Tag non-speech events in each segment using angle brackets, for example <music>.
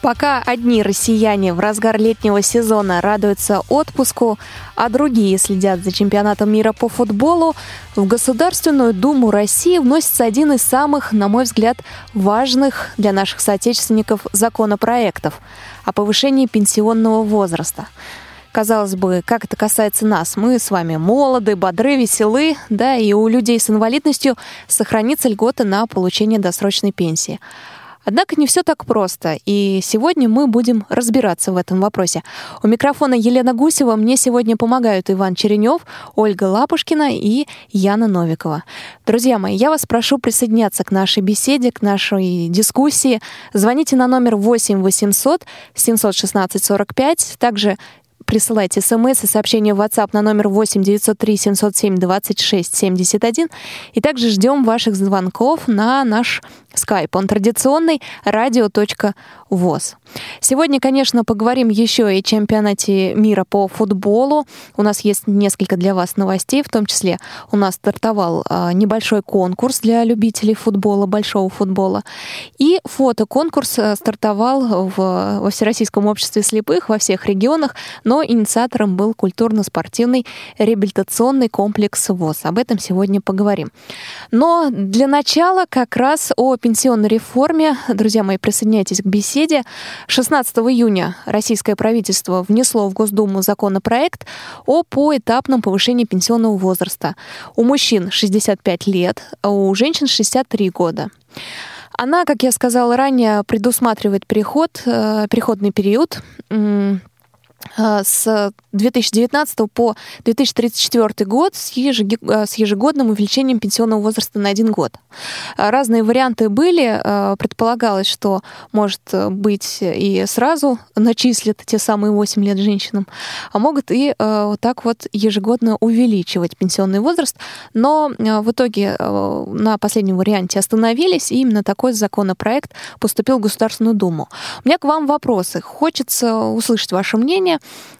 Пока одни россияне в разгар летнего сезона радуются отпуску, а другие следят за чемпионатом мира по футболу, в Государственную Думу России вносится один из самых, на мой взгляд, важных для наших соотечественников законопроектов о повышении пенсионного возраста. Казалось бы, как это касается нас? Мы с вами молоды, бодры, веселы, да, и у людей с инвалидностью сохранится льгота на получение досрочной пенсии. Однако не все так просто, и сегодня мы будем разбираться в этом вопросе. У микрофона Елена Гусева мне сегодня помогают Иван Черенев, Ольга Лапушкина и Яна Новикова. Друзья мои, я вас прошу присоединяться к нашей беседе, к нашей дискуссии. Звоните на номер 8 800 716 45. Также присылайте смс и сообщения в WhatsApp на номер 8 903 707 26 71. И также ждем ваших звонков на наш Skype. Он традиционный радио.воз. Сегодня, конечно, поговорим еще и о чемпионате мира по футболу. У нас есть несколько для вас новостей, в том числе у нас стартовал а, небольшой конкурс для любителей футбола, большого футбола. И фотоконкурс а, стартовал в, во Всероссийском обществе слепых во всех регионах, но инициатором был культурно-спортивный реабилитационный комплекс ВОЗ. Об этом сегодня поговорим. Но для начала как раз о пенсионной реформе. Друзья мои, присоединяйтесь к беседе. 16 июня российское правительство внесло в Госдуму законопроект о поэтапном повышении пенсионного возраста. У мужчин 65 лет, а у женщин 63 года. Она, как я сказала ранее, предусматривает переход, э, переходный период с 2019 по 2034 год с, э, с ежегодным увеличением пенсионного возраста на один год. Э, разные варианты были. Предполагалось, что может быть и сразу начислят те самые 8 лет женщинам, а могут и вот так вот ежегодно увеличивать пенсионный возраст. Но в итоге на последнем варианте остановились, и именно такой законопроект поступил в Государственную Думу. У меня к вам вопросы. Хочется услышать ваше мнение.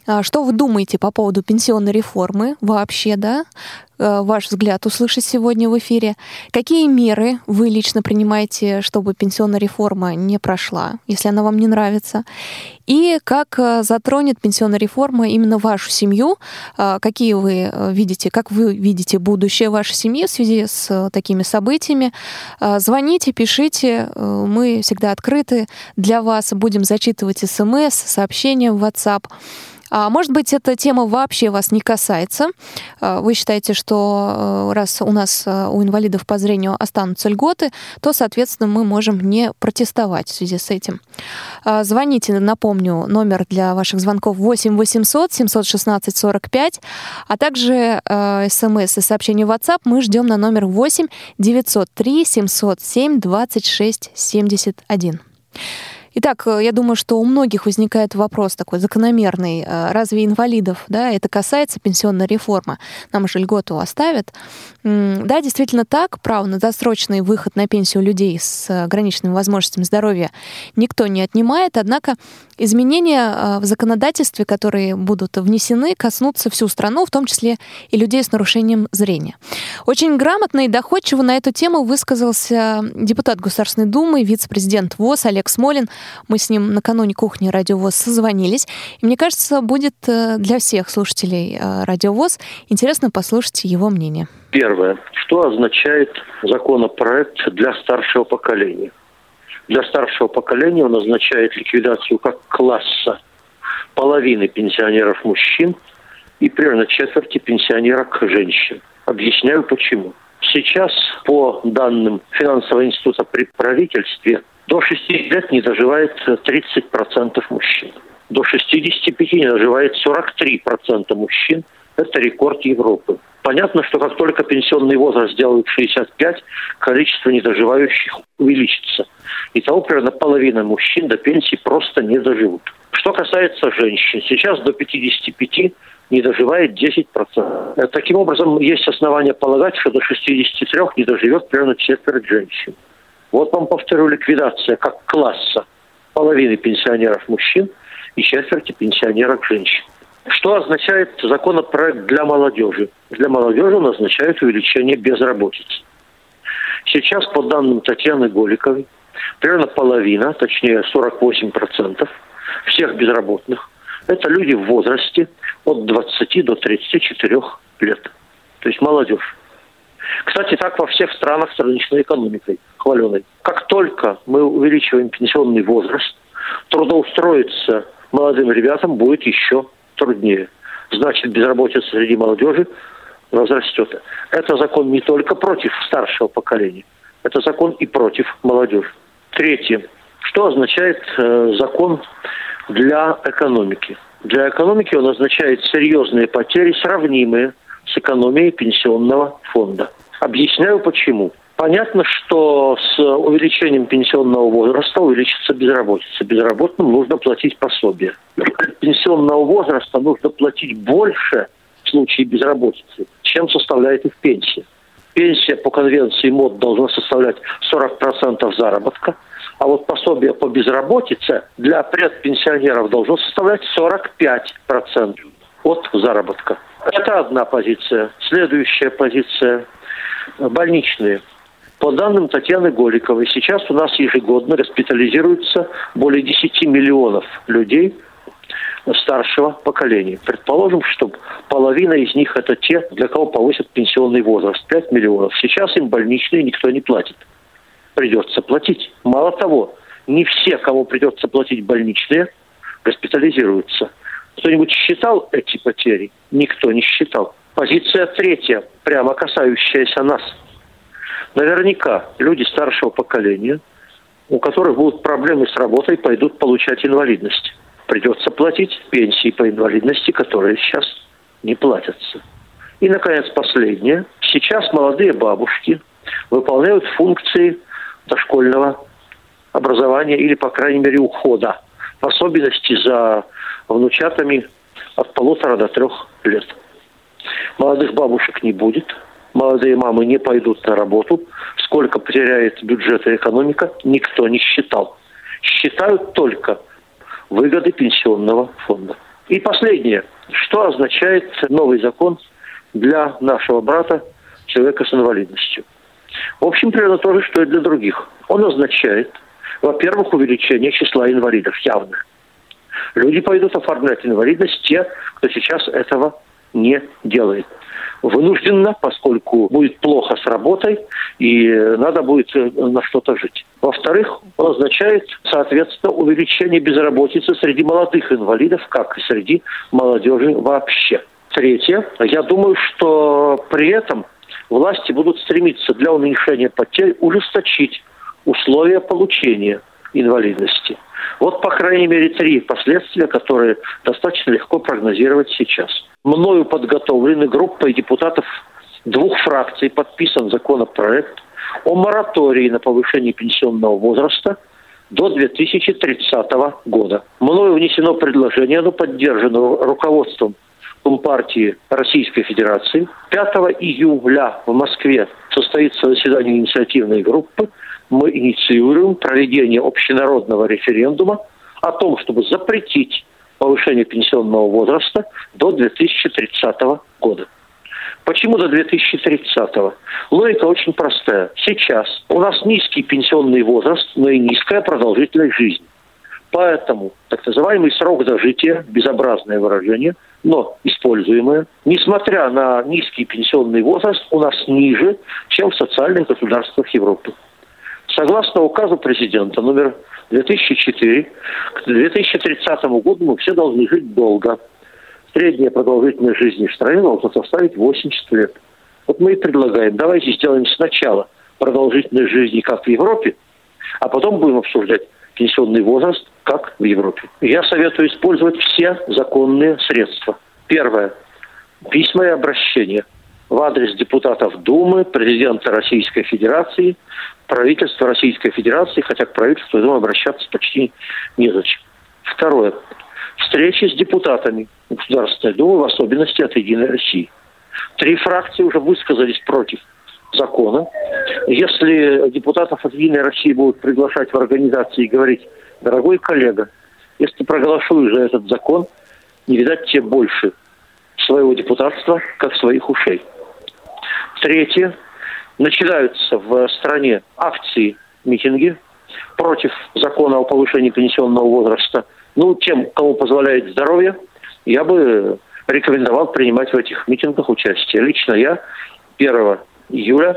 А, что вы думаете по поводу пенсионной реформы вообще, да? Э, ваш взгляд услышать сегодня в эфире. Какие меры вы лично принимаете, чтобы пенсионная реформа не прошла, если она вам не нравится? И как э, затронет пенсионная реформа именно вашу семью? А, какие вы э, видите, как вы видите будущее вашей семьи в связи с такими событиями? Звоните, пишите, мы всегда открыты для вас, будем зачитывать смс, сообщения в WhatsApp. А может быть, эта тема вообще вас не касается. А, вы считаете, что э, раз у нас э, у инвалидов по зрению останутся льготы, то, соответственно, мы можем не протестовать в связи с этим. А, звоните, напомню, номер для ваших звонков 8 800 716 45, а также э, смс и сообщение в WhatsApp мы ждем на номер 8 903 707 26 71. Итак, э, я думаю, что у многих возникает вопрос такой закономерный. Э, разве инвалидов, да, это касается пенсионной реформы? Нам же льготу оставят. Да, действительно так. Право на досрочный выход на пенсию людей с ограниченными возможностями здоровья никто не отнимает. Однако изменения э, в законодательстве, которые будут внесены, коснутся всю страну, в том числе и людей с нарушением зрения. Очень грамотно и доходчиво на эту тему высказался депутат Государственной Думы, вице-президент ВОЗ Олег Смолин. Мы с ним накануне кухни Радио ВОЗ созвонились. И мне кажется, будет э, для всех слушателей э, Радио ВОЗ интересно послушать его мнение. Первое. Что означает законопроект для старшего поколения? для старшего поколения он означает ликвидацию как класса половины пенсионеров мужчин и примерно четверти пенсионерок женщин. Объясняю почему. Сейчас, по данным финансового института при правительстве, до 60 лет не доживает 30% мужчин. До 65 не доживает 43% мужчин. Это рекорд Европы. Понятно, что как только пенсионный возраст сделают 65, количество недоживающих увеличится. Итого примерно половина мужчин до пенсии просто не доживут. Что касается женщин, сейчас до 55 не доживает 10%. Э, таким образом, есть основания полагать, что до 63 не доживет примерно четверть женщин. Вот вам повторю, ликвидация как класса половины пенсионеров мужчин и четверти пенсионерок женщин. Что означает законопроект для молодежи? Для молодежи он означает увеличение безработицы. Сейчас, по данным Татьяны Голиковой, примерно половина, точнее 48% всех безработных – это люди в возрасте от 20 до 34 лет. То есть молодежь. Кстати, так во всех странах с рыночной экономикой, хваленой. Как только мы увеличиваем пенсионный возраст, трудоустроиться молодым ребятам будет еще труднее. Значит, безработица среди молодежи возрастет. Это закон не только против старшего поколения, это закон и против молодежи. Третье. Что означает э, закон для экономики? Для экономики он означает серьезные потери, сравнимые с экономией пенсионного фонда. Объясняю почему. Понятно, что с увеличением пенсионного возраста увеличится безработица. Безработным нужно платить пособие. Пенсионного возраста нужно платить больше в случае безработицы, чем составляет их пенсия. Пенсия по конвенции МОД должна составлять 40% заработка, а вот пособие по безработице для предпенсионеров должно составлять 45% от заработка. Это одна позиция. Следующая позиция – больничные. По данным Татьяны Голиковой, сейчас у нас ежегодно госпитализируется более 10 миллионов людей старшего поколения. Предположим, что половина из них это те, для кого повысят пенсионный возраст. 5 миллионов. Сейчас им больничные никто не платит. Придется платить. Мало того, не все, кому придется платить больничные, госпитализируются. Кто-нибудь считал эти потери? Никто не считал. Позиция третья, прямо касающаяся нас – Наверняка люди старшего поколения, у которых будут проблемы с работой, пойдут получать инвалидность. Придется платить пенсии по инвалидности, которые сейчас не платятся. И, наконец, последнее. Сейчас молодые бабушки выполняют функции дошкольного образования или, по крайней мере, ухода. В особенности за внучатами от полутора до трех лет. Молодых бабушек не будет – молодые мамы не пойдут на работу, сколько потеряет бюджет и экономика, никто не считал. Считают только выгоды пенсионного фонда. И последнее. Что означает новый закон для нашего брата, человека с инвалидностью? В общем, примерно то же, что и для других. Он означает, во-первых, увеличение числа инвалидов явных. Люди пойдут оформлять инвалидность, те, кто сейчас этого не делает вынужденно, поскольку будет плохо с работой и надо будет э, на что-то жить. Во-вторых, он означает, соответственно, увеличение безработицы среди молодых инвалидов, как и среди молодежи вообще. Третье, я думаю, что при этом власти будут стремиться для уменьшения потерь ужесточить условия получения инвалидности. Вот, по крайней мере, три последствия, которые достаточно легко прогнозировать сейчас. Мною подготовлены группой депутатов двух фракций подписан законопроект о моратории на повышение пенсионного возраста до 2030 года. Мною внесено предложение, оно поддержано руководством Компартии Российской Федерации. 5 июля в Москве состоится заседание инициативной группы – мы инициируем проведение общенародного референдума о том, чтобы запретить повышение пенсионного возраста до 2030 года. Почему до 2030? -го? Логика очень простая. Сейчас у нас низкий пенсионный возраст, но и низкая продолжительность жизни. Поэтому так называемый срок зажития, безобразное выражение, но используемое, несмотря на низкий пенсионный возраст, у нас ниже, чем в социальных государствах Европы. Согласно указу президента номер 2004, к 2030 году мы все должны жить долго. Средняя продолжительность жизни в стране должна составить 80 лет. Вот мы и предлагаем, давайте сделаем сначала продолжительность жизни, как в Европе, а потом будем обсуждать пенсионный возраст, как в Европе. Я советую использовать все законные средства. Первое. Письма и обращения в адрес депутатов Думы, президента Российской Федерации, правительства Российской Федерации, хотя к правительству, я думаю, обращаться почти незачем. Второе. Встречи с депутатами Государственной Думы, в особенности от «Единой России». Три фракции уже высказались против закона. Если депутатов от «Единой России» будут приглашать в организации и говорить, дорогой коллега, Если проголосуешь за этот закон, не видать тебе больше своего депутатства, как своих ушей. Третье. Начинаются в стране акции, митинги против закона о повышении пенсионного возраста. Ну, тем, кому позволяет здоровье, я бы рекомендовал принимать в этих митингах участие. Лично я 1 июля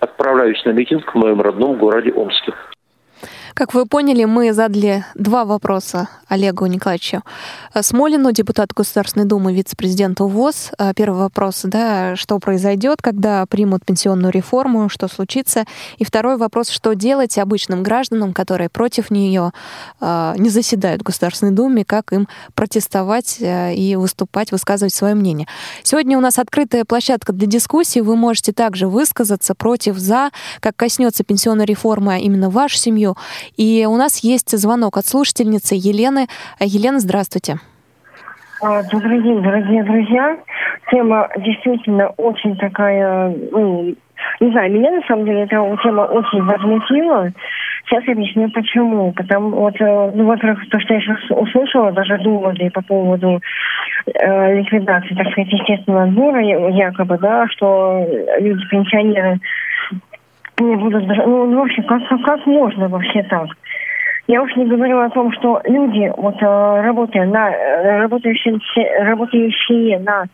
отправляюсь на митинг в моем родном городе Омске. Как вы поняли, мы задали два вопроса Олегу Николаевичу Смолину, депутату Государственной Думы, вице-президенту ВОЗ. А, первый вопрос, да, что произойдет, когда примут пенсионную реформу, что случится. И второй вопрос, что делать обычным гражданам, которые против нее а, не заседают в Государственной Думе, как им протестовать и выступать, высказывать свое мнение. Сегодня у нас открытая площадка для дискуссии. Вы можете также высказаться против, за, как коснется пенсионной реформы именно вашу семью. И у нас есть звонок от слушательницы Елены. Елена, здравствуйте. А, добрый день, дорогие друзья. Тема действительно очень такая, ну, не знаю, меня на самом деле эта тема очень возмутила. Сейчас объясню почему. Потому вот, э, ну, во-первых, то, что я сейчас услышала, даже доводы по поводу э, ликвидации, так сказать, естественного отбора, якобы, да, что люди-пенсионеры не будут. Ну, ну, вообще, как, как, как можно вообще так? Я уж не говорю о том, что люди, вот э, работая на, э, работающие, работающие на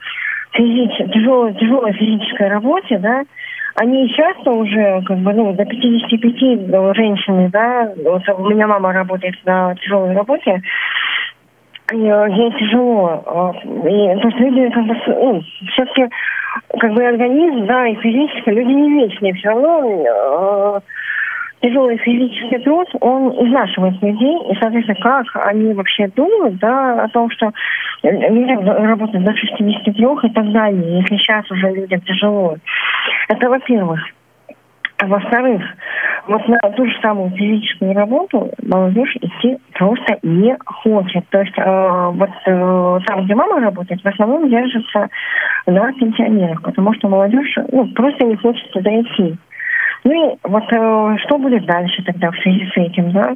физич, тяжелой, тяжелой физической работе, да, они часто уже, как бы, ну, до 55 женщины, да, вот у меня мама работает на тяжелой работе, э, ей тяжело. И, то есть люди, как бы, ну, все-таки как бы организм, да, и физически люди не вечные. Все равно э, тяжелый физический труд, он изнашивает людей. И, соответственно, как они вообще думают, да, о том, что людям работать до 63 и так далее, если сейчас уже людям тяжело. Это во-первых. А во-вторых, вот на ту же самую физическую работу молодежь идти просто не хочет. То есть э, вот э, там, где мама работает, в основном держится на пенсионерах, потому что молодежь ну, просто не хочет туда идти. Ну и вот э, что будет дальше тогда в связи с этим, да?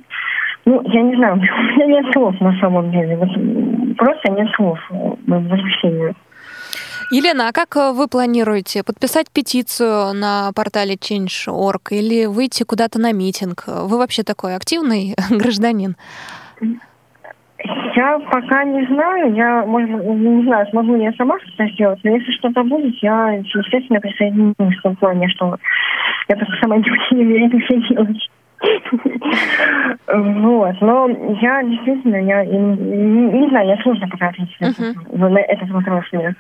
Ну, я не знаю, <laughs> у меня нет слов на самом деле. Вот, просто нет слов в возмущению. Елена, а как э, вы планируете подписать петицию на портале Change.org или выйти куда-то на митинг? Вы вообще такой активный <laughs> гражданин? Я пока не знаю, я, может, не знаю, смогу ли я сама что-то сделать, но если что-то будет, я, естественно, присоединюсь в том плане, что я просто сама <laughs> не умею это все делать. <laughs> Вот, но я действительно, я не, не знаю, я сложно пока ответить на этот вопрос мне.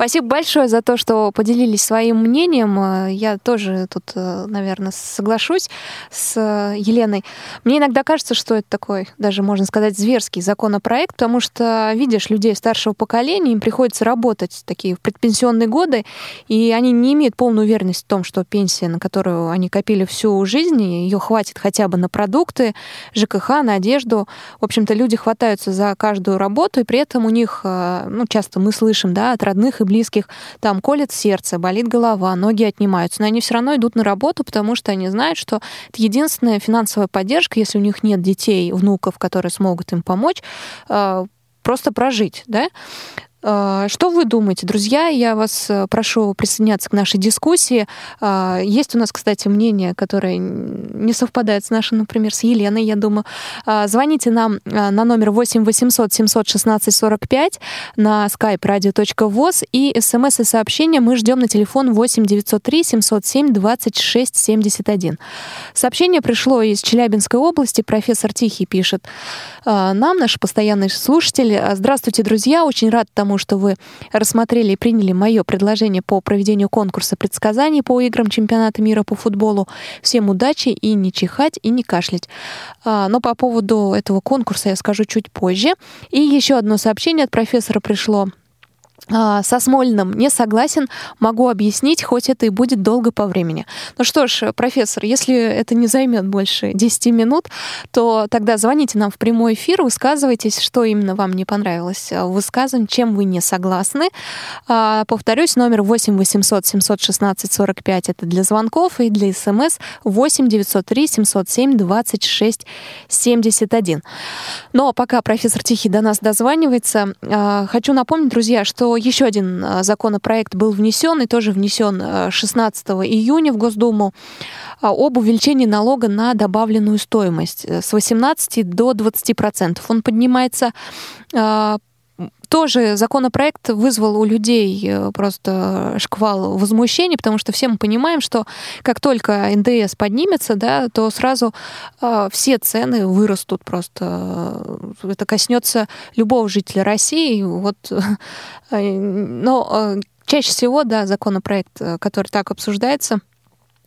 Спасибо большое за то, что поделились своим мнением. Э, я тоже тут, э, наверное, соглашусь с э, Еленой. Мне иногда кажется, что это такой, даже можно сказать, зверский законопроект, потому что видишь людей старшего поколения, им приходится работать такие в предпенсионные годы, и они не имеют полной уверенности в том, что пенсия, на которую они копили всю жизнь, ее хватит хотя бы на продукты, ЖКХ, на одежду. В общем-то, люди хватаются за каждую работу, и при этом у них, ну, часто мы слышим, да, от родных и близких, там колет сердце, болит голова, ноги отнимаются, но они все равно идут на работу, потому что они знают, что это единственная финансовая поддержка, если у них нет детей, внуков, которые смогут им помочь, э, просто прожить, да. А, что вы думаете, друзья? Я вас э, прошу присоединяться к нашей дискуссии. А, есть у нас, кстати, мнение, которое не совпадает с нашим, например, с Еленой, я думаю. А, звоните нам на номер 8 800 716 45 на skype radio.voz и смс и сообщения мы ждем на телефон 8 903 707 26 71. Сообщение пришло из Челябинской области. Профессор Тихий пишет нам, наш постоянный слушатель. Здравствуйте, друзья. Очень рад тому, тому, что вы рассмотрели и приняли мое предложение по проведению конкурса предсказаний по играм чемпионата мира по футболу. Всем удачи и не чихать, и не кашлять. А, но по поводу этого конкурса я скажу чуть позже. И еще одно сообщение от профессора пришло со Смольным не согласен, могу объяснить, хоть это и будет долго по времени. Ну что ж, профессор, если это не займет больше 10 минут, то тогда звоните нам в прямой эфир, высказывайтесь, что именно вам не понравилось в высказывании, чем вы не согласны. А, повторюсь, номер 8 800 716 45 это для звонков и для смс 8 903 707 26 71. Но пока профессор Тихий до нас дозванивается, а, хочу напомнить, друзья, что еще один а, законопроект был внесен, и тоже внесен 16 а, июня в Госдуму, а, об увеличении налога на добавленную стоимость э, с 18 до 20 процентов. Он поднимается тоже законопроект вызвал у людей э, просто шквал возмущений, потому что все мы понимаем, что как только НДС поднимется, да, то сразу э, все цены вырастут просто. Это коснется любого жителя России. Вот, <laughs> э, но э, чаще всего, да, законопроект, который так обсуждается,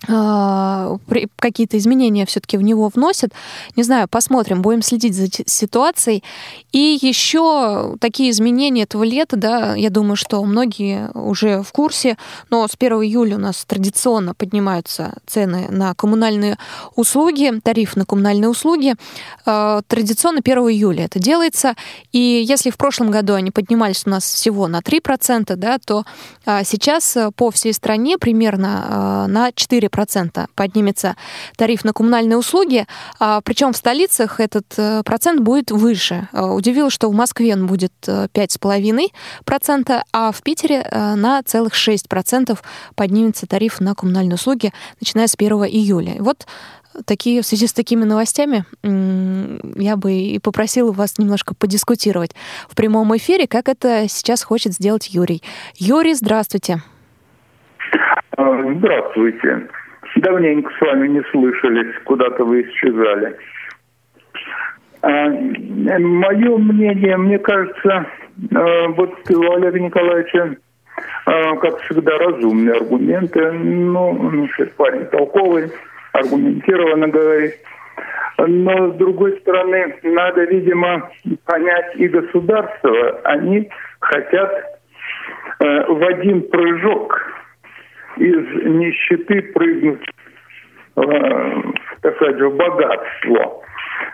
какие-то изменения все-таки в него вносят. Не знаю, посмотрим, будем следить за ситуацией. И еще такие изменения этого лета, да, я думаю, что многие уже в курсе, но с 1 июля у нас традиционно поднимаются цены на коммунальные услуги, тариф на коммунальные услуги. А, традиционно 1 июля это делается. И если в прошлом году они поднимались у нас всего на 3%, да, то а, сейчас по всей стране примерно на 4% процента поднимется тариф на коммунальные услуги, а, причем в столицах этот э, процент будет выше. А, удивило, что в Москве он будет 5,5%, э, а в Питере э, на целых 6% поднимется тариф на коммунальные услуги, начиная с 1 июля. вот такие, в связи с такими новостями я бы и попросила вас немножко подискутировать в прямом эфире, как это сейчас хочет сделать Юрий. Юрий, здравствуйте. Здравствуйте. Давненько с вами не слышались, куда-то вы исчезали. А, мое мнение, мне кажется, а, вот у Олега Николаевича, а, как всегда, разумные аргументы. Ну, ну парень толковый, аргументированно говорит. Но, с другой стороны, надо, видимо, понять и государство. Они хотят в один прыжок из нищеты прыгнуть, э, сказать, в богатство.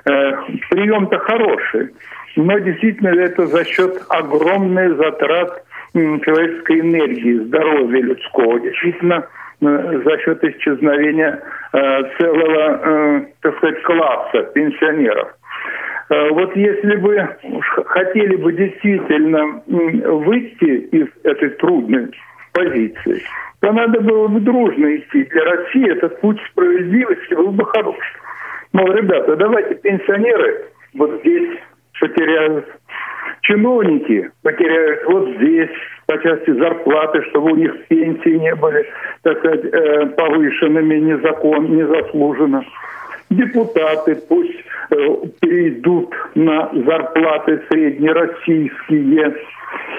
Э, прием-то хороший, но действительно это за счет огромных затрат человеческой энергии, здоровья людского. Действительно, э, за счет исчезновения целого, так сказать, класса пенсионеров. Вот если бы хотели бы действительно выйти из этой трудной позиции, то надо было бы дружно идти. Для России этот путь справедливости был бы хорош. Мол, ребята, давайте пенсионеры вот здесь потеряют, чиновники потеряют вот здесь по части зарплаты, чтобы у них пенсии не были, так сказать, э, повышенными незакон, незаслуженно. Депутаты пусть э, перейдут на зарплаты среднероссийские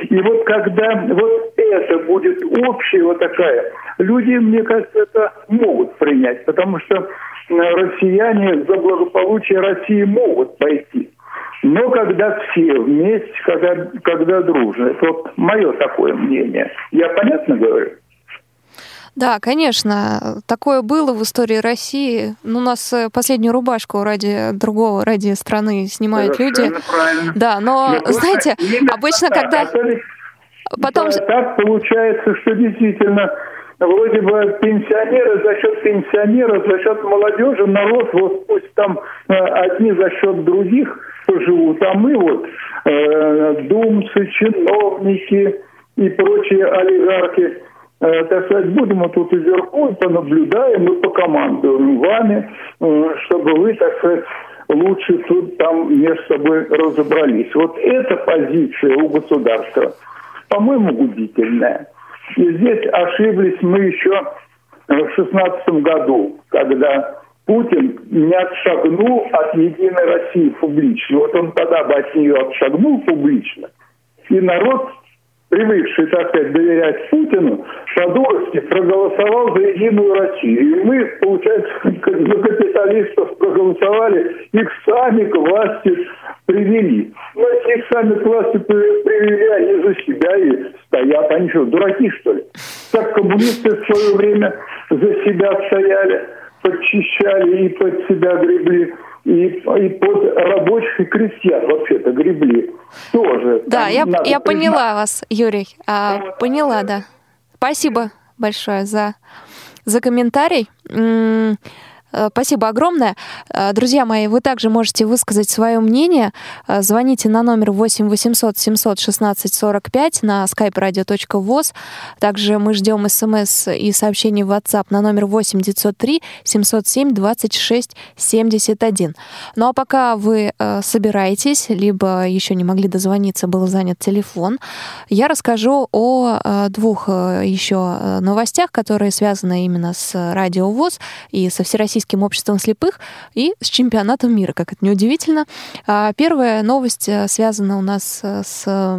и вот когда вот это будет общая вот такая, люди, мне кажется, это могут принять, потому что э, россияне за благополучие России могут пойти. Но когда все вместе, когда, когда дружно. Это вот мое такое мнение. Я понятно говорю? Да, конечно, такое было в истории России. Ну, у нас э, последнюю рубашку ради другого, ради страны снимают Совершенно люди. Правильно. Да, но, но знаете, обычно, так, когда... А Потом... Да, так получается, что действительно вроде бы пенсионеры за счет пенсионеров, за счет молодежи народ, вот пусть там э, одни за счет других поживут, а мы вот э, думцы, чиновники и прочие олигархи так сказать, будем вот тут вверху, понаблюдаем и покомандуем вами, э, чтобы вы, так сказать, лучше тут там между собой разобрались. Вот эта позиция у государства, по-моему, губительная. И здесь ошиблись мы еще в шестнадцатом году, когда Путин не отшагнул от Единой России публично. Вот он тогда бы от нее отшагнул публично, и народ привыкший, так сказать, доверять Путину, дурости проголосовал за Единую Россию. И мы, получается, <laughs> за капиталистов проголосовали, их сами к власти привели. Ну, если их сами классы привели, они за себя и стоят. Они что, дураки, что ли? Так коммунисты в свое время за себя стояли, подчищали и под себя гребли и, и под рабочих и крестьян вообще-то гребли тоже. Да, я, я поняла вас, Юрий. А, поняла, да. Спасибо большое за, за комментарий. Э, спасибо огромное. Э, друзья мои, вы также можете высказать свое мнение. Э, звоните на номер 8 800 700 16 45 на skype radio.voz. Также мы ждем смс и сообщений в WhatsApp на номер 8 903 707 26 71. Ну а пока вы собираетесь, либо еще не могли дозвониться, был занят телефон, я расскажу о двух еще новостях, которые связаны именно с Радио ВОЗ и со Всероссийским Всероссийским обществом слепых и с чемпионатом мира, как это неудивительно. А, первая новость э, связана у нас э, с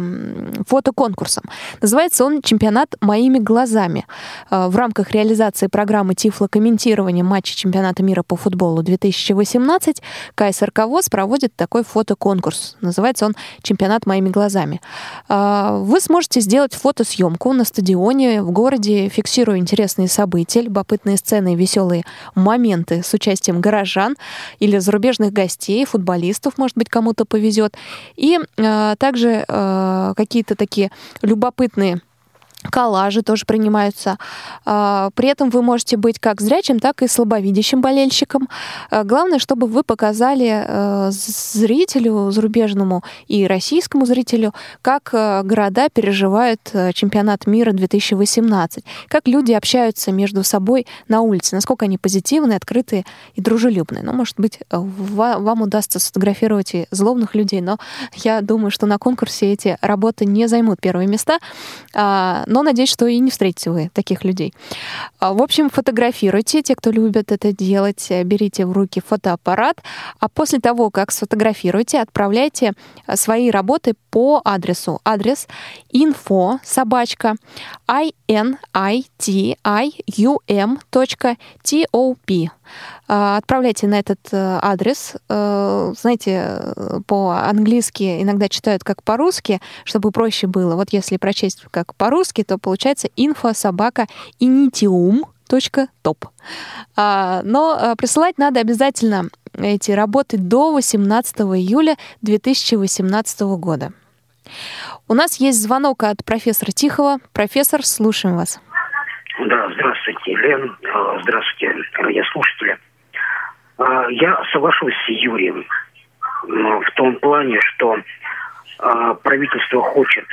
фотоконкурсом. Называется он «Чемпионат моими глазами». А, в рамках реализации программы тифлокомментирования матча чемпионата мира по футболу 2018 КСРК ВОЗ проводит такой фотоконкурс. Называется он «Чемпионат моими глазами». А, вы сможете сделать фотосъемку на стадионе, в городе, фиксируя интересные события, любопытные сцены и веселые моменты концерты с участием горожан или зарубежных гостей, футболистов, может быть, кому-то повезет. И э, также э, какие-то такие любопытные коллажи тоже принимаются. А, при этом вы можете быть как зрячим, так и слабовидящим болельщиком. А, главное, чтобы вы показали э, зрителю зарубежному и российскому зрителю, как э, города переживают э, чемпионат мира 2018, как люди общаются между собой на улице, насколько они позитивные, открытые и дружелюбные. Ну, может быть, вам удастся сфотографировать и злобных людей, но я думаю, что на конкурсе эти работы не займут первые места а, но надеюсь, что и не встретите вы таких людей. А, в общем, фотографируйте, те, кто любит это делать, э, берите в руки фотоаппарат, а после того, как сфотографируете, отправляйте э, свои работы по адресу. Адрес info собачка initium.top. А, отправляйте на этот э, адрес. Э, знаете, по-английски иногда читают как по-русски, чтобы проще было. Вот если прочесть как по-русски, то получается info собака initium топ. А, но э, присылать надо обязательно эти работы до 18 июля 2018 года. У нас есть звонок от профессора Тихого. Профессор, слушаем вас. Да, здравствуйте, Лен. А, здравствуйте, радиослушатели. А, я соглашусь с Юрием в том плане, что а, правительство хочет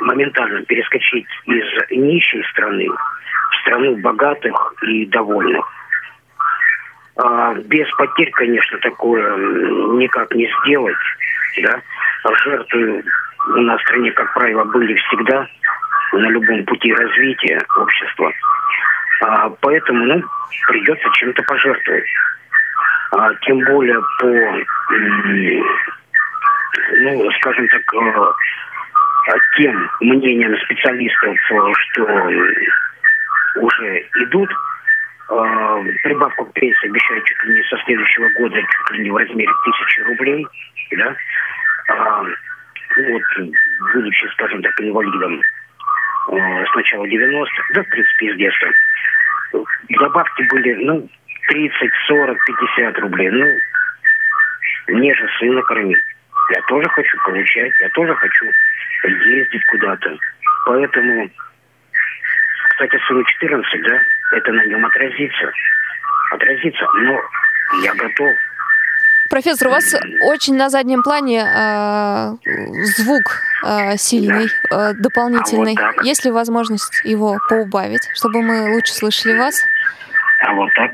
моментально перескочить из нищей страны в страну богатых и довольных. Без потерь, конечно, такое никак не сделать. Да? Жертвы у нас в стране, как правило, были всегда на любом пути развития общества. А, поэтому, ну, придется чем-то пожертвовать. А, тем более по, ну, скажем так, э, тем мнениям специалистов, что уже идут, э, прибавку к пенсии обещают чуть ли не со следующего года, чуть ли не в размере тысячи рублей, да, а, вот, будучи, скажем так, инвалидом, с начала 90-х, да, в принципе, из детства. Добавки были, ну, 30, 40, 50 рублей. Ну, мне же сына кормить. Я тоже хочу получать, я тоже хочу ездить куда-то. Поэтому, кстати, сыну 14, да, это на нем отразится. Отразится, но я готов Профессор, у вас очень на заднем плане э, звук э, сильный, э, дополнительный. А вот Есть ли возможность его поубавить, чтобы мы лучше слышали вас? А вот так?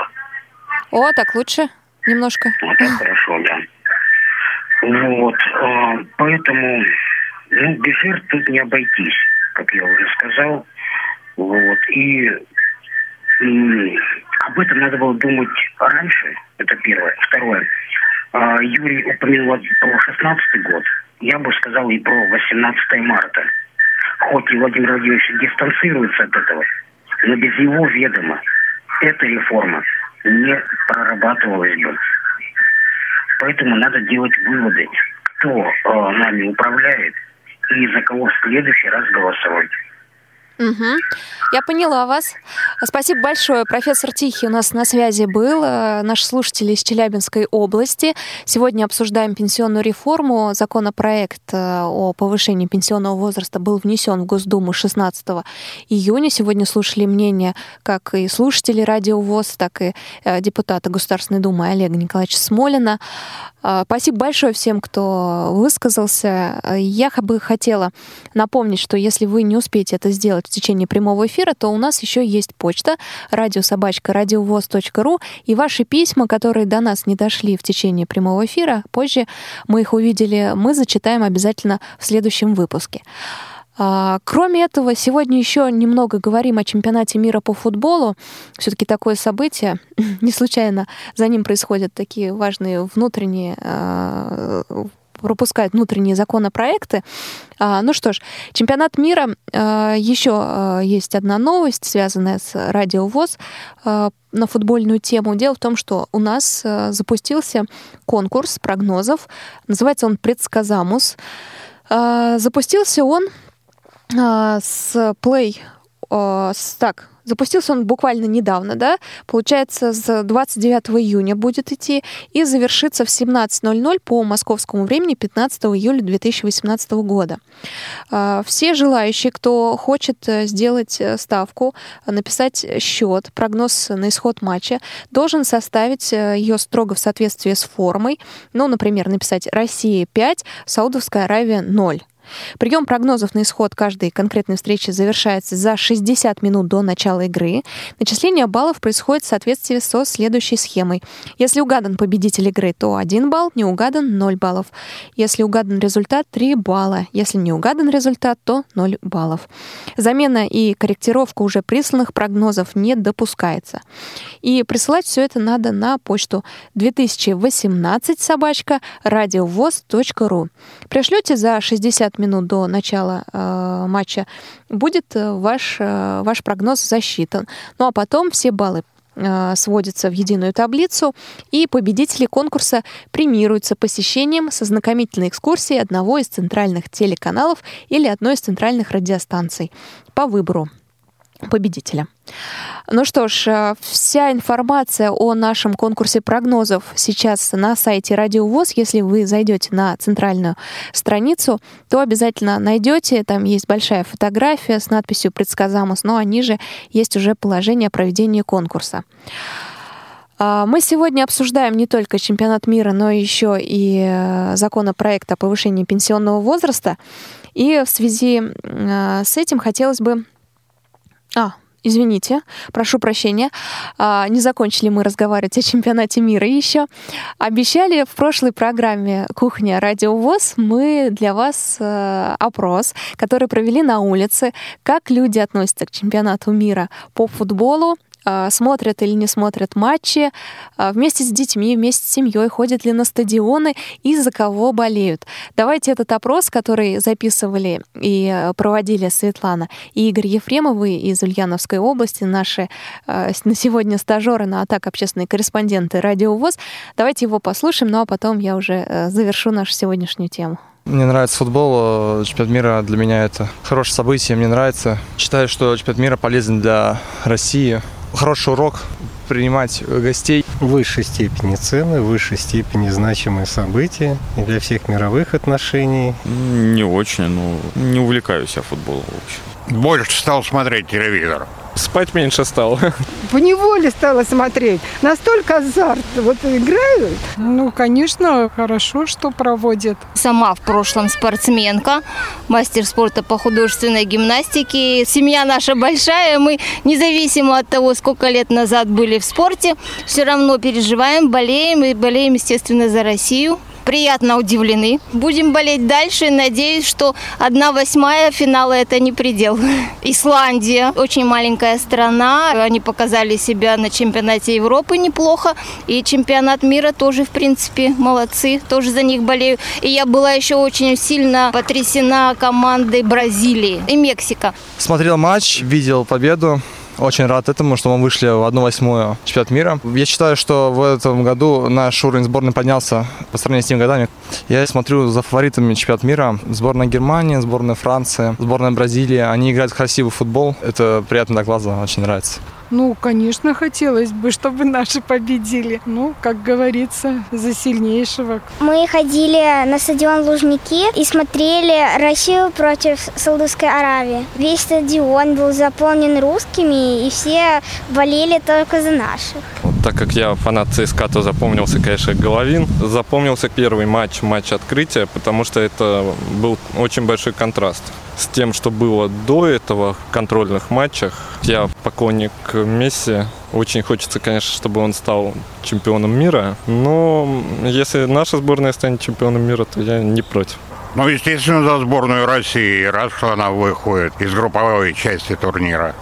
О, так лучше немножко. Вот так хорошо, да. Вот, э, поэтому, ну, без жертв тут не обойтись, как я уже сказал. Вот, и об этом надо было думать раньше, это первое. Второе, Юрий упомянул про 16 год. Я бы сказал и про 18 марта. Хоть и Владимир Владимирович дистанцируется от этого, но без его ведома эта реформа не прорабатывалась бы. Поэтому надо делать выводы, кто э, нами управляет и за кого в следующий раз голосовать. Угу. Я поняла вас. Спасибо большое. Профессор Тихий у нас на связи был, э, наши слушатели из Челябинской области. Сегодня обсуждаем пенсионную реформу. Законопроект э, о повышении пенсионного возраста был внесен в Госдуму 16 июня. Сегодня слушали мнение как и слушатели Радио ВОЗ, так и э, депутата Государственной Думы Олега Николаевича Смолина. Спасибо большое всем, кто высказался. Я бы хотела напомнить, что если вы не успеете это сделать течение прямого эфира, то у нас еще есть почта радиособачка радиовоз.ру и ваши письма, которые до нас не дошли в течение прямого эфира, позже мы их увидели, мы зачитаем обязательно в следующем выпуске. А, кроме этого, сегодня еще немного говорим о чемпионате мира по футболу. Все-таки такое событие. <laughs> Не случайно за ним происходят такие важные внутренние а, пропускают внутренние законопроекты. А, ну что ж, чемпионат мира. А, еще а, есть одна новость, связанная с Радио ВОЗ на футбольную тему. Дело в том, что у нас запустился конкурс прогнозов. Называется он «Предсказамус». Запустился он с Play... Так, Запустился он буквально недавно, да, получается, с 29 июня будет идти и завершится в 17.00 по московскому времени 15 июля 2018 года. А, все желающие, кто хочет э, сделать э, ставку, написать счет, прогноз на исход матча, должен составить э, ее строго в соответствии с формой. Ну, например, написать «Россия 5, Саудовская Аравия 0». Прием прогнозов на исход каждой конкретной встречи завершается за 60 минут до начала игры. Начисление баллов происходит в соответствии со следующей схемой. Если угадан победитель игры, то 1 балл, не угадан — 0 баллов. Если угадан результат — 3 балла. Если не угадан результат, то 0 баллов. Замена и корректировка уже присланных прогнозов не допускается. И присылать все это надо на почту 2018 собачка радиовоз.ру. Пришлете за 60 60 минут до начала э, матча будет э, ваш, э, ваш прогноз засчитан. Ну а потом все баллы э, сводятся в единую таблицу, и победители конкурса премируются посещением со знакомительной экскурсией одного из центральных телеканалов или одной из центральных радиостанций по выбору победителя. Ну что ж, э, вся информация о нашем конкурсе прогнозов сейчас на сайте Радио ВОЗ. Если вы зайдете на центральную страницу, то обязательно найдете. Там есть большая фотография с надписью «Предсказамус», но ниже есть уже положение о проведении конкурса. А, мы сегодня обсуждаем не только чемпионат мира, но еще и э, законопроект о повышении пенсионного возраста. И в связи э, с этим хотелось бы а, извините, прошу прощения, а, не закончили мы разговаривать о чемпионате мира еще. Обещали в прошлой программе «Кухня Радио ВОЗ» мы для вас э, опрос, который провели на улице, как люди относятся к чемпионату мира по футболу, смотрят или не смотрят матчи, а, вместе с детьми, вместе с семьей, ходят ли на стадионы и за кого болеют. Давайте этот опрос, который записывали и э, проводили Светлана и Игорь Ефремовы из Ульяновской области, наши э, на сегодня стажеры на атак общественные корреспонденты Радио ВОЗ. Давайте его послушаем, ну а потом я уже э, завершу нашу сегодняшнюю тему. Мне нравится футбол. Чемпионат мира для меня это хорошее событие. Мне нравится. Считаю, что чемпионат мира полезен для России хороший урок принимать гостей. В высшей степени цены, в высшей степени значимые события для всех мировых отношений. Не очень, ну, не увлекаюсь я футболом вообще. Больше стал смотреть телевизор. Спать меньше стал. <laughs> По неволе стала смотреть. Настолько азарт. Вот играют. Ну, конечно, хорошо, что проводят. Сама в прошлом спортсменка, мастер спорта по художественной гимнастике. Семья наша большая. Мы, независимо от того, сколько лет назад были в спорте, все равно переживаем, болеем и болеем, естественно, за Россию приятно удивлены. Будем болеть дальше. Надеюсь, что одна восьмая финала это не предел. <laughs> Исландия очень маленькая страна. Они показали себя на чемпионате Европы неплохо. И чемпионат мира тоже, в принципе, молодцы. Тоже за них болею. И я была еще очень сильно потрясена командой Бразилии и Мексика. Смотрел матч, видел победу. Очень рад этому, что мы вышли в 1-8 чемпионат мира. Я считаю, что в этом году наш уровень сборной поднялся по сравнению с теми годами. Я смотрю за фаворитами чемпионат мира. Сборная Германии, сборная Франции, сборная Бразилии. Они играют красивый футбол. Это приятно для глаза, очень нравится. Ну, конечно, хотелось бы, чтобы наши победили. Ну, как говорится, за сильнейшего. Мы ходили на стадион Лужники и смотрели Россию против Саудовской Аравии. Весь стадион был заполнен русскими, и все болели только за наших. Так как я фанат ЦСКА, то запомнился, конечно, Головин. Запомнился первый матч, матч открытия, потому что это был очень большой контраст с тем, что было до этого в контрольных матчах. Я поклонник Месси. Очень хочется, конечно, чтобы он стал чемпионом мира. Но если наша сборная станет чемпионом мира, то я не против. Ну, естественно, за сборную России, раз что она выходит из групповой части турнира.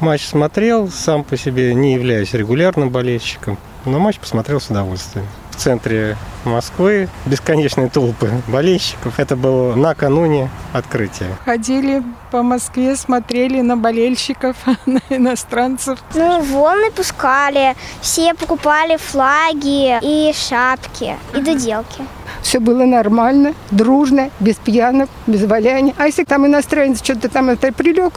Матч смотрел, сам по себе не являюсь регулярным болельщиком, но матч посмотрел с удовольствием. В центре Москвы бесконечные толпы болельщиков. Это было накануне открытия. Ходили по Москве, смотрели на болельщиков, <laughs> на иностранцев. Ну, волны пускали, все покупали флаги и шапки, и дуделки. Все было нормально, дружно, без пьянок, без валяния. А если там иностранец что-то там это прилег,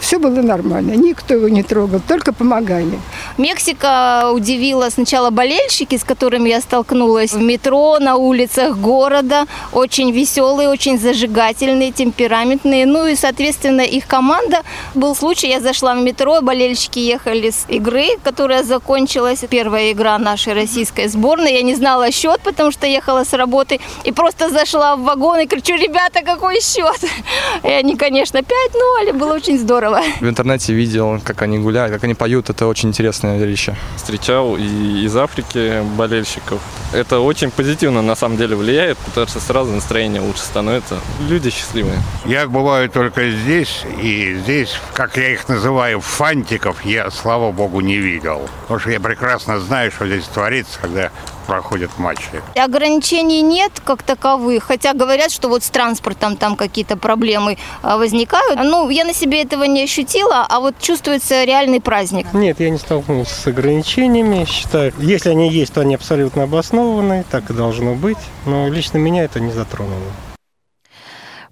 все было нормально, никто его не трогал, только помогали. Мексика удивила сначала болельщики, с которыми я столкнулась в метро, на улицах города. Очень веселые, очень зажигательные, темпераментные. Ну и, соответственно, их команда. Был случай, я зашла в метро, болельщики ехали с игры, которая закончилась. Первая игра нашей российской сборной. Я не знала счет, потому что ехала с работы. И просто зашла в вагон и кричу, ребята, какой счет? <laughs> И они, конечно, 5-0. Было очень здорово здорово. В интернете видел, как они гуляют, как они поют. Это очень интересное зрелище. Встречал и из Африки болельщиков. Это очень позитивно на самом деле влияет, потому что сразу настроение лучше становится. Люди счастливые. Я бываю только здесь, и здесь, как я их называю, фантиков, я, слава богу, не видел. Потому что я прекрасно знаю, что здесь творится, когда проходят матчи. Ограничений нет как таковых, хотя говорят, что вот с транспортом там какие-то проблемы а, возникают. Ну, я на себе этого не ощутила, а вот чувствуется реальный праздник. Нет, я не столкнулся с ограничениями. Считаю, если они есть, то они абсолютно обоснованы, так и должно быть. Но лично меня это не затронуло.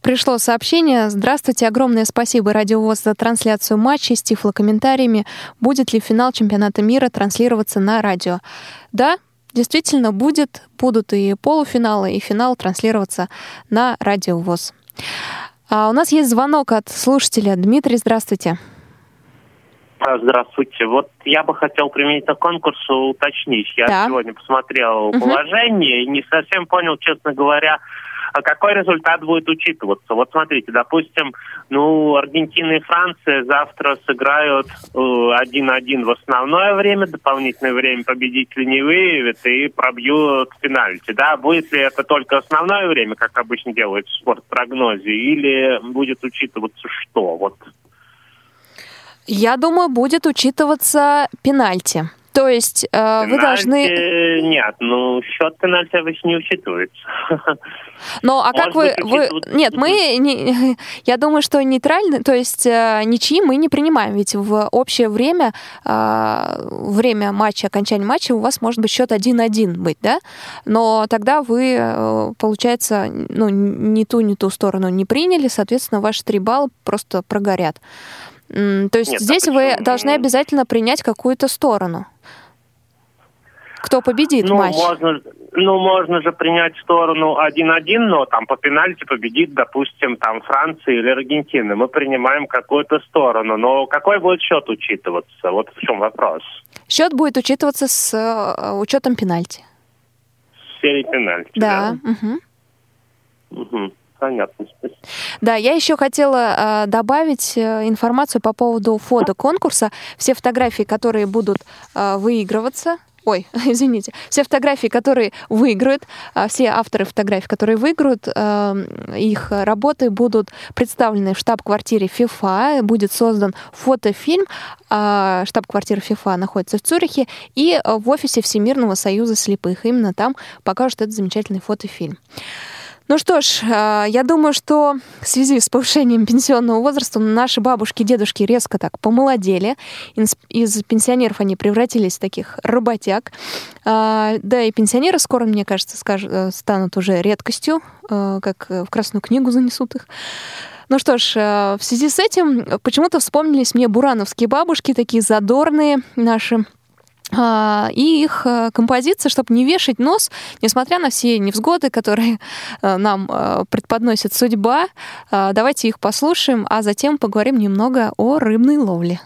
Пришло сообщение. Здравствуйте, огромное спасибо Радио ВОЗ за трансляцию матча с тифлокомментариями. Будет ли финал чемпионата мира транслироваться на радио? Да, действительно будет, будут и полуфиналы, и финал транслироваться на Радио ВОЗ. А у нас есть звонок от слушателя. Дмитрий, здравствуйте. Здравствуйте. Вот я бы хотел применить к конкурсу уточнить. Я да. сегодня посмотрел угу. положение и не совсем понял, честно говоря, а какой результат будет учитываться? Вот смотрите, допустим, ну, Аргентина и Франция завтра сыграют э, 1-1 в основное время, дополнительное время победители не выявят и пробьют пенальти, да? Будет ли это только основное время, как обычно делают в спортпрогнозе, или будет учитываться что? Вот. Я думаю, будет учитываться пенальти. То есть э, вы должны... Нет, ну счет пенальти обычно не учитывается. Ну, а как вы, вы... Нет, мы... Не... <laughs> Я думаю, что нейтральный, то есть э, ничьи мы не принимаем, ведь в общее время, э, время матча, окончания матча у вас может быть счет 1-1 быть, да? Но тогда вы, э, получается, ну, ни ту, ни ту сторону не приняли, соответственно, ваши три балла просто прогорят. То есть Нет, здесь вы должны обязательно принять какую-то сторону. Кто победит ну, матч? Можно, ну, можно же принять сторону 1-1, но там по пенальти победит, допустим, там Франция или Аргентина. Мы принимаем какую-то сторону. Но какой будет счет учитываться? Вот в чем вопрос. Счет будет учитываться с э, учетом пенальти. С серии пенальти, да? Да. Угу. Угу понятно. Да, я еще хотела э, добавить информацию по поводу фото конкурса. Все фотографии, которые будут э, выигрываться, Ой, <laughs> извините. Все фотографии, которые выиграют, а, все авторы фотографий, которые выиграют, их работы будут представлены в штаб-квартире ФИФА. Будет создан фотофильм. А, штаб-квартира ФИФА находится в Цюрихе. И в офисе Всемирного союза слепых. Именно там покажут этот замечательный фотофильм. Ну что ж, а, я думаю, что в связи с повышением пенсионного возраста наши бабушки и дедушки резко так помолодели. Из пенсионеров они превратились в таких работяг. А, да, и пенсионеры скоро, мне кажется, э, станут уже редкостью, э, как в Красную книгу занесут их. Ну что ж, э, в связи с этим почему-то вспомнились мне бурановские бабушки, такие задорные наши, и их э, композиция, чтобы не вешать нос, несмотря на все невзгоды, которые э, нам предподносит судьба. Давайте их послушаем, а затем поговорим немного о рыбной ловле.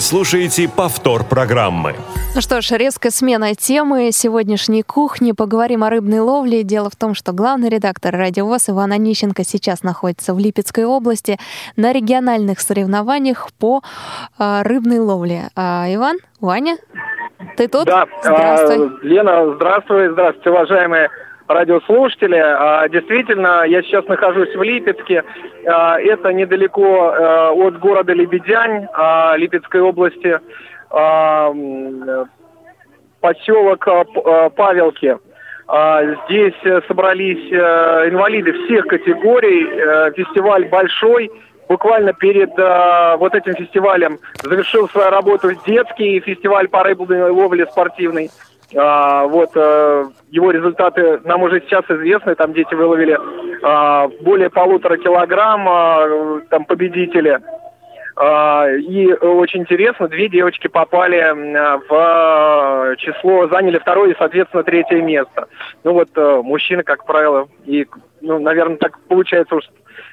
Вы слушаете повтор программы. Ну что ж, резкая смена темы сегодняшней кухни. Поговорим о рыбной ловле. Дело в том, что главный редактор «Радио ВОЗ» Иван Онищенко сейчас находится в Липецкой области на региональных соревнованиях по э, рыбной ловле. А, Иван, Ваня, ты тут? Да, здравствуй. А, Лена, здравствуй, здравствуйте, уважаемые радиослушатели. А, действительно, я сейчас нахожусь в Липецке. А, это недалеко э, от города Лебедянь а, Липецкой области. Поселок э, Павелки. Здесь собрались э, инвалиды всех категорий. Фестиваль большой. Буквально перед вот этим фестивалем завершил свою работу детский фестиваль по рыбной ловле спортивный. А, вот а, его результаты нам уже сейчас известны. Там дети выловили а, более полутора килограмм, а, там победители. А, и очень интересно, две девочки попали в число, заняли второе и, соответственно, третье место. Ну вот мужчины, как правило, и, ну, наверное, так получается уж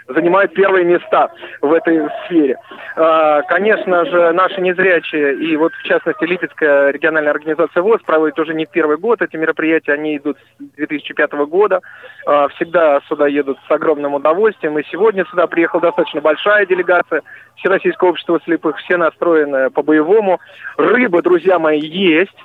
занимают первые места в этой сфере. А, конечно же, наши незрячие, и вот в частности Липецкая региональная организация ВОЗ проводит уже не первый год эти мероприятия, они идут с 2005 года. А, всегда сюда едут с огромным удовольствием, и сегодня сюда приехала достаточно большая делегация Всероссийского общества слепых, все настроены по-боевому. Рыба, друзья мои, есть.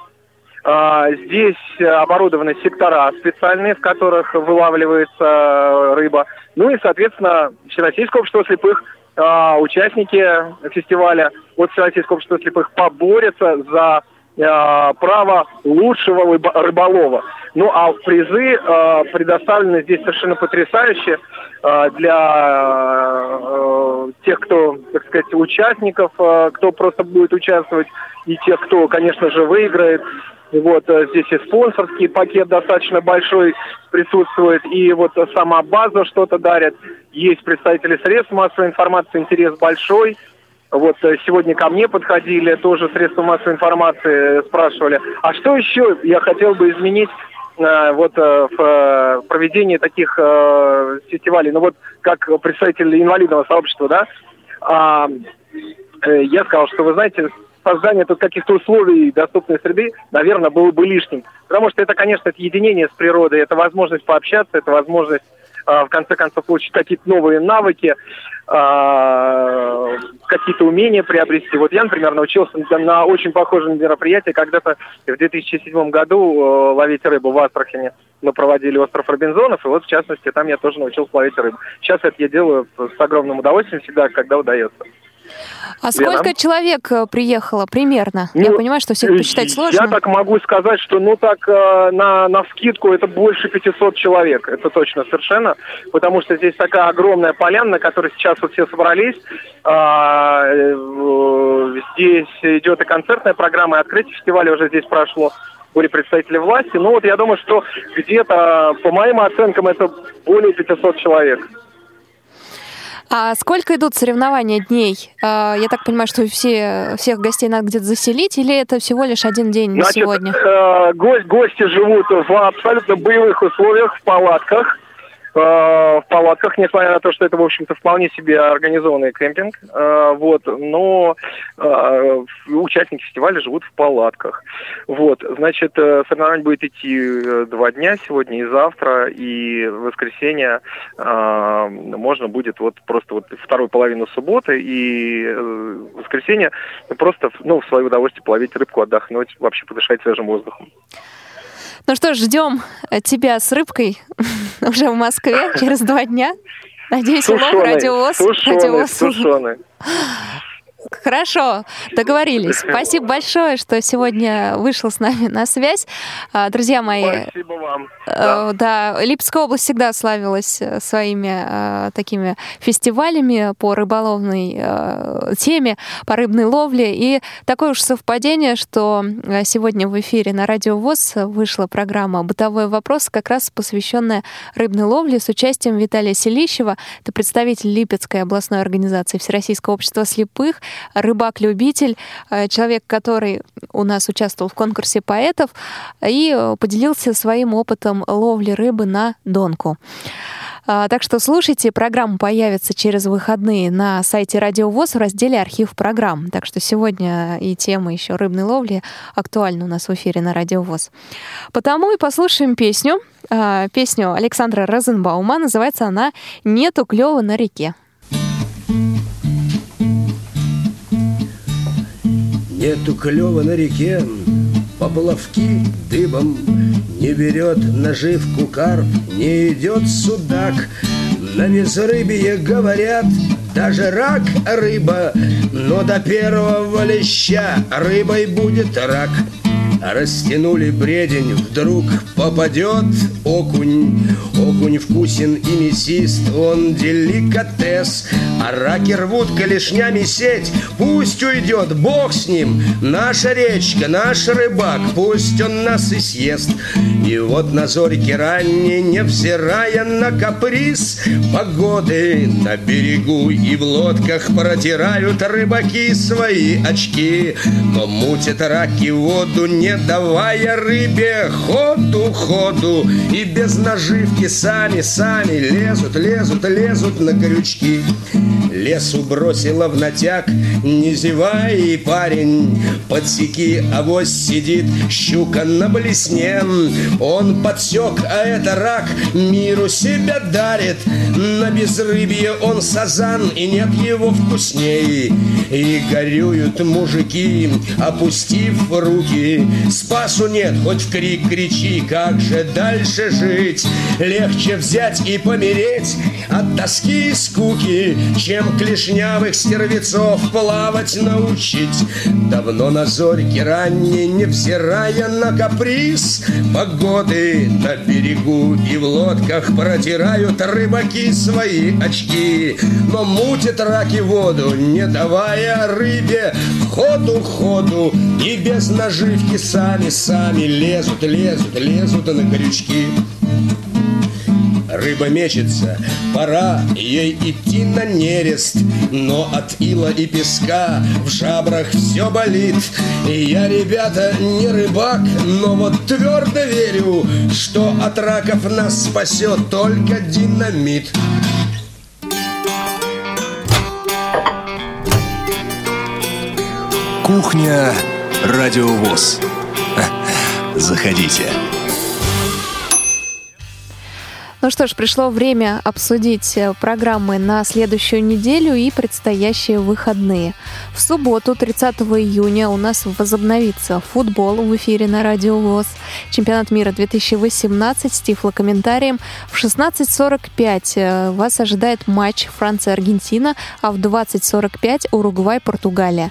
А, здесь оборудованы сектора специальные, в которых вылавливается рыба. Ну и, соответственно, Всероссийское общество слепых, а, участники фестиваля от Всероссийского общества слепых поборются за а, право лучшего рыболова. Ну а призы предоставлены здесь совершенно потрясающие для тех, кто, так сказать, участников, кто просто будет участвовать, и тех, кто, конечно же, выиграет. Вот э, здесь и спонсорский пакет достаточно большой присутствует, и вот сама база что-то дарит. Есть представители средств массовой информации, интерес большой. Вот э, сегодня ко мне подходили, тоже средства массовой информации э, спрашивали, а что еще я хотел бы изменить вот в проведении таких фестивалей, ну вот как представитель инвалидного сообщества, да, а, я сказал, что вы знаете, создание тут каких-то условий доступной среды, наверное, было бы лишним. Потому что это, конечно, это единение с природой, это возможность пообщаться, это возможность в конце концов получить какие-то новые навыки, а, какие-то умения приобрести. Вот я, например, научился на очень похожем мероприятии когда-то в 2007 году э, ловить рыбу в Астрахане. Мы проводили остров Робинзонов, и вот, в частности, там я тоже научился ловить рыбу. Сейчас это я делаю с огромным удовольствием всегда, когда удается. А сколько Лена? человек э, приехало примерно? Ну, я понимаю, что всех э, посчитать сложно. Я так могу сказать, что ну так э, на, на вскидку это больше 500 человек. Это точно совершенно. Потому что здесь такая огромная поляна, на которой сейчас вот все собрались. А, здесь идет и концертная программа, и открытие фестиваля уже здесь прошло были представители власти. Ну вот я думаю, что где-то, по моим оценкам, это более 500 человек. А сколько идут соревнования дней? А, я так понимаю, что все, всех гостей надо где-то заселить, или это всего лишь один день Значит, сегодня? Э, гость, гости живут в абсолютно боевых условиях, в палатках. Э, в палатках, несмотря на то, что это, в общем-то, вполне себе организованный кемпинг. Э, вот, но э, участники фестиваля живут в палатках. Вот, значит, соревнование будет идти два дня, сегодня и завтра, и в воскресенье можно будет вот просто вот вторую половину субботы и воскресенье просто, ну, в свое удовольствие половить рыбку, отдохнуть, вообще подышать свежим воздухом. Ну что ж, ждем тебя с рыбкой <laughs> уже в Москве через два дня. Надеюсь, улов радиовоз. Сушеный, сушеный. <laughs> Хорошо, договорились. Спасибо большое, что сегодня вышел с нами на связь. А, друзья мои, Спасибо вам. Э, да, да Липецкая область всегда славилась э, своими э, такими фестивалями по рыболовной теме, по рыбной ловле. И такое уж совпадение, что сегодня в эфире на Радио ВОЗ вышла программа «Бытовой вопрос», как раз посвященная рыбной ловле с участием Виталия Селищева. Это представитель Липецкой областной организации Всероссийского общества слепых, рыбак-любитель, э, человек, который у нас участвовал в конкурсе поэтов и э, поделился своим опытом ловли рыбы на донку. А, так что слушайте, программа появится через выходные на сайте Радио ВОЗ в разделе «Архив программ». Так что сегодня и тема еще рыбной ловли актуальна у нас в эфире на Радио ВОЗ. Потому и послушаем песню. А, песню Александра Розенбаума. Называется она «Нету клёва на реке». Нету клёва на реке, поплавки дыбом, Не берет наживку карп, не идет судак. На безрыбье говорят, даже рак рыба, Но до первого леща рыбой будет рак. Растянули бредень, вдруг попадет окунь. Окунь вкусен и мясист, он деликатес. А раки рвут колешнями сеть, пусть уйдет, бог с ним. Наша речка, наш рыбак, пусть он нас и съест. И вот на зорьке ранней, невзирая на каприз погоды, на берегу и в лодках протирают рыбаки свои очки. Но мутят раки воду не не давая рыбе ходу, ходу. И без наживки сами, сами лезут, лезут, лезут на крючки. Лесу бросила в натяг, не зевай, парень, подсеки, авось сидит щука на блесне. Он подсек, а это рак, миру себя дарит. На безрыбье он сазан, и нет его вкусней. И горюют мужики, опустив руки. Спасу нет, хоть в крик кричи, как же дальше жить? Легче взять и помереть от тоски и скуки, чем клешнявых стервецов плавать научить. Давно на зорьке ранней, невзирая на каприз, погоды на берегу и в лодках протирают рыбаки свои очки. Но мутит раки воду, не давая рыбе ходу, ходу, и без наживки сами, сами лезут, лезут, лезут на крючки. Рыба мечется, пора ей идти на нерест, Но от ила и песка в жабрах все болит. И я, ребята, не рыбак, но вот твердо верю, Что от раков нас спасет только динамит. Кухня Радиовоз. Заходите. Ну что ж, пришло время обсудить э, программы на следующую неделю и предстоящие выходные. В субботу, 30 июня, у нас возобновится футбол в эфире на Радио ВОЗ. Чемпионат мира 2018 с тифлокомментарием. В 16.45 э, вас ожидает матч Франция-Аргентина, а в 20.45 Уругвай-Португалия.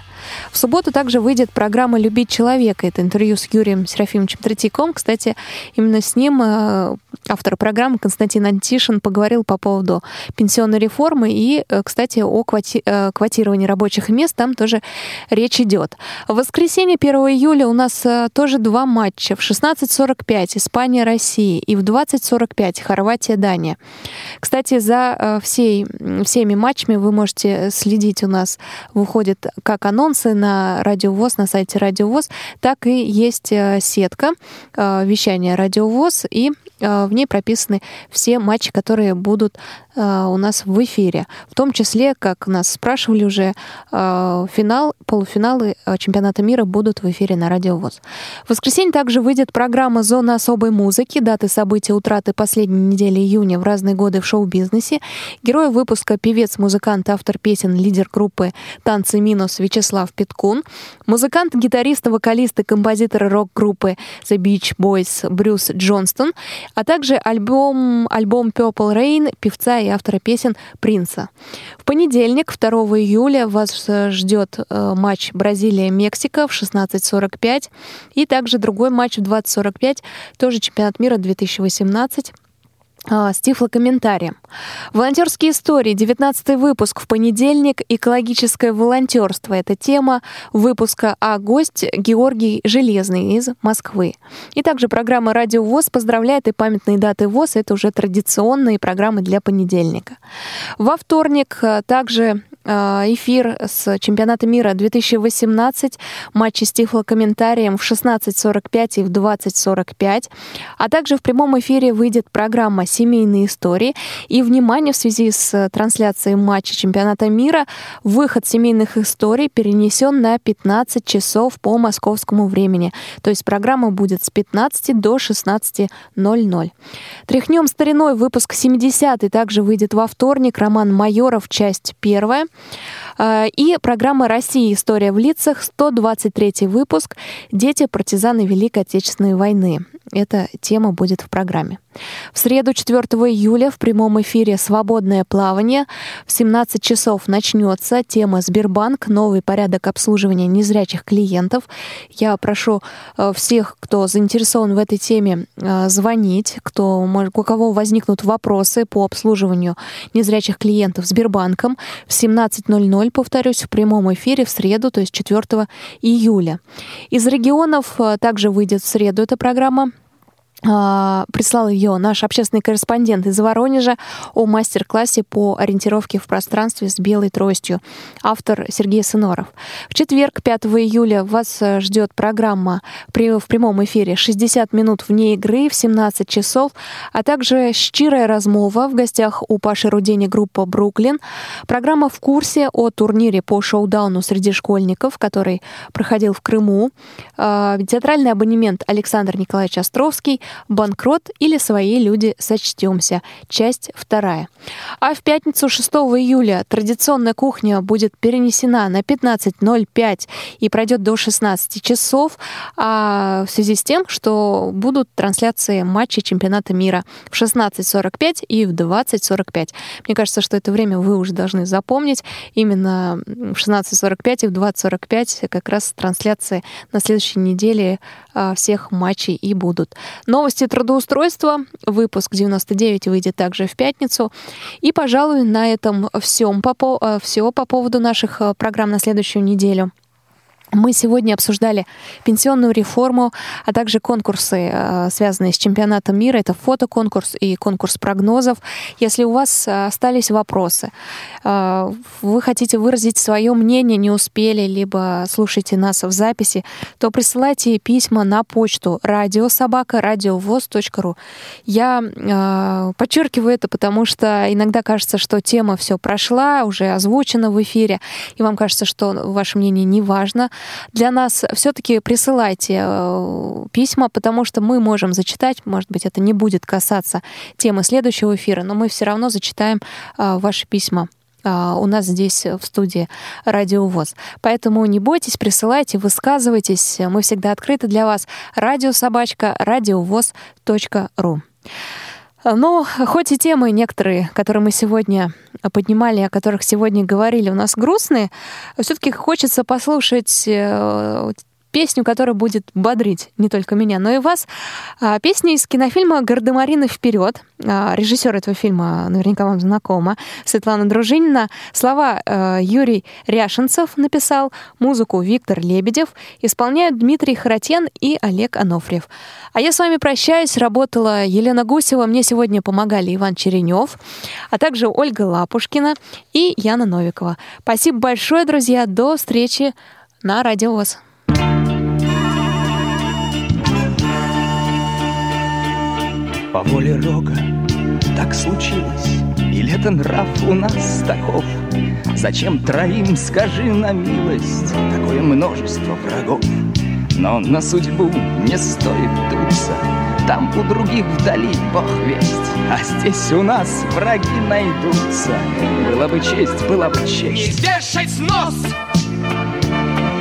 В субботу также выйдет программа «Любить человека». Это интервью с Юрием Серафимовичем Третьяком. Кстати, именно с ним э, автор программы Константин Антишин поговорил по поводу пенсионной реформы и, э, кстати, о квоти э, квотировании рабочих мест. Там тоже речь идет. В воскресенье 1 июля у нас тоже два матча. В 16.45 Испания-Россия и в 20.45 Хорватия-Дания. Кстати, за всей, всеми матчами вы можете следить у нас. Выходит как анонс анонсы на Радиовоз, на сайте Радиовоз, так и есть э, сетка э, вещания Радиовоз, и э, в ней прописаны все матчи, которые будут у нас в эфире. В том числе, как нас спрашивали уже, финал, полуфиналы чемпионата мира будут в эфире на Радио ВОЗ. В воскресенье также выйдет программа «Зона особой музыки», даты события утраты последней недели июня в разные годы в шоу-бизнесе. Герой выпуска — певец, музыкант, автор песен, лидер группы «Танцы минус» Вячеслав Питкун, музыкант, гитарист, вокалист и композитор рок-группы The Beach Boys Брюс Джонстон, а также альбом, альбом Purple Rain певца и автора песен Принца. В понедельник, 2 июля, вас ждет э, матч Бразилия-Мексика в 16.45 и также другой матч в 20.45, тоже чемпионат мира 2018 а, с тифлокомментарием. Волонтерские истории, 19 выпуск в понедельник, экологическое волонтерство. Это тема выпуска, а гость Георгий Железный из Москвы. И также программа «Радио ВОЗ» поздравляет и памятные даты ВОЗ. Это уже традиционные программы для понедельника. Во вторник а, также а, эфир с чемпионата мира 2018, матчи с тифлокомментарием в 16.45 и в 20.45, а также в прямом эфире выйдет программа «Семейные истории». И, внимание, в связи с трансляцией матча чемпионата мира, выход семейных историй перенесен на 15 часов по московскому времени. То есть программа будет с 15 до 16.00. Тряхнем стариной выпуск 70 также выйдет во вторник. Роман Майоров, часть первая. Э, и программа «Россия. История в лицах», 123 выпуск «Дети партизаны Великой Отечественной войны». Эта тема будет в программе. В среду 4 июля в прямом эфире «Свободное плавание» в 17 часов начнется тема «Сбербанк. Новый порядок обслуживания незрячих клиентов». Я прошу э, всех, кто заинтересован в этой теме, э, звонить, кто, у кого возникнут вопросы по обслуживанию незрячих клиентов Сбербанком в 17.00, повторюсь, в прямом эфире в среду, то есть 4 июля. Из регионов э, также выйдет в среду эта программа прислал ее наш общественный корреспондент из Воронежа о мастер-классе по ориентировке в пространстве с белой тростью. Автор Сергей Сыноров. В четверг, 5 июля, вас э, ждет программа в прямом эфире «60 минут вне игры» в 17 часов, а также «Щирая размова» в гостях у Паши Рудени группа «Бруклин». Программа в курсе о турнире по шоу-дауну среди школьников, который проходил в Крыму. А, театральный абонемент Александр Николаевич Островский – «Банкрот» или «Свои люди сочтемся», часть вторая. А в пятницу 6 июля традиционная кухня будет перенесена на 15.05 и пройдет до 16 часов а в связи с тем, что будут трансляции матчей чемпионата мира в 16.45 и в 20.45. Мне кажется, что это время вы уже должны запомнить. Именно в 16.45 и в 20.45 как раз трансляции на следующей неделе а, всех матчей и будут. Новости трудоустройства. Выпуск 99 выйдет также в пятницу. И, пожалуй, на этом всем по, э, все по поводу наших э, программ на следующую неделю. Мы сегодня обсуждали пенсионную реформу, а также конкурсы, э, связанные с чемпионатом мира. Это фотоконкурс и конкурс прогнозов. Если у вас э, остались вопросы, э, вы хотите выразить свое мнение, не успели, либо слушайте нас в записи, то присылайте письма на почту радиособака.радиовоз.ру. Я подчеркиваю это, потому что иногда кажется, что тема все прошла, уже озвучена в эфире, и вам кажется, что ваше мнение не важно для нас, все-таки присылайте э, письма, потому что мы можем зачитать, может быть, это не будет касаться темы следующего эфира, но мы все равно зачитаем э, ваши письма э, у нас здесь в студии Радио ВОЗ. Поэтому не бойтесь, присылайте, высказывайтесь. Мы всегда открыты для вас. Радиособачка, радиовоз.ру. Но хоть и темы некоторые, которые мы сегодня поднимали, о которых сегодня говорили, у нас грустные, все-таки хочется послушать э, песню, которая будет бодрить не только меня, но и вас. А, песня из кинофильма «Гардемарины вперед». А, режиссер этого фильма наверняка вам знакома, Светлана Дружинина. Слова э, Юрий Ряшенцев написал, музыку Виктор Лебедев, исполняют Дмитрий Харатьян и Олег Анофриев. А я с вами прощаюсь. Работала Елена Гусева, мне сегодня помогали Иван Черенев, а также Ольга Лапушкина и Яна Новикова. Спасибо большое, друзья. До встречи на Радио ВОЗ. По воле рога так случилось, Или это нрав у нас таков? Зачем троим, скажи на милость, Такое множество врагов? Но на судьбу не стоит дуться, Там у других вдали бог весть, А здесь у нас враги найдутся. Была бы честь, была бы честь. Не вешать нос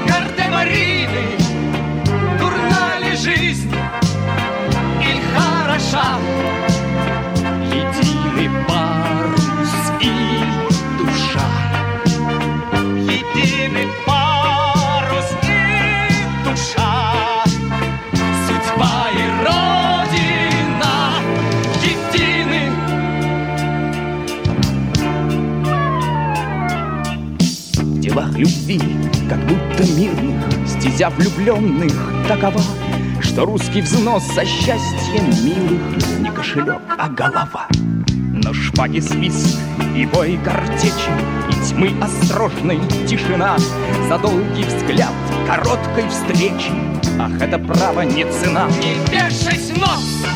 Гардемарины, Дурна ли жизнь? Хороша. Единый парус и душа. Единый парус и душа. Судьба и Родина едины. В делах любви, как будто мирных, стезя влюбленных, такова что русский взнос за счастьем милых Не кошелек, а голова. Но шпаги свист и бой картечи И тьмы осторожной тишина. За долгий взгляд короткой встречи Ах, это право не цена. Не вешать нос!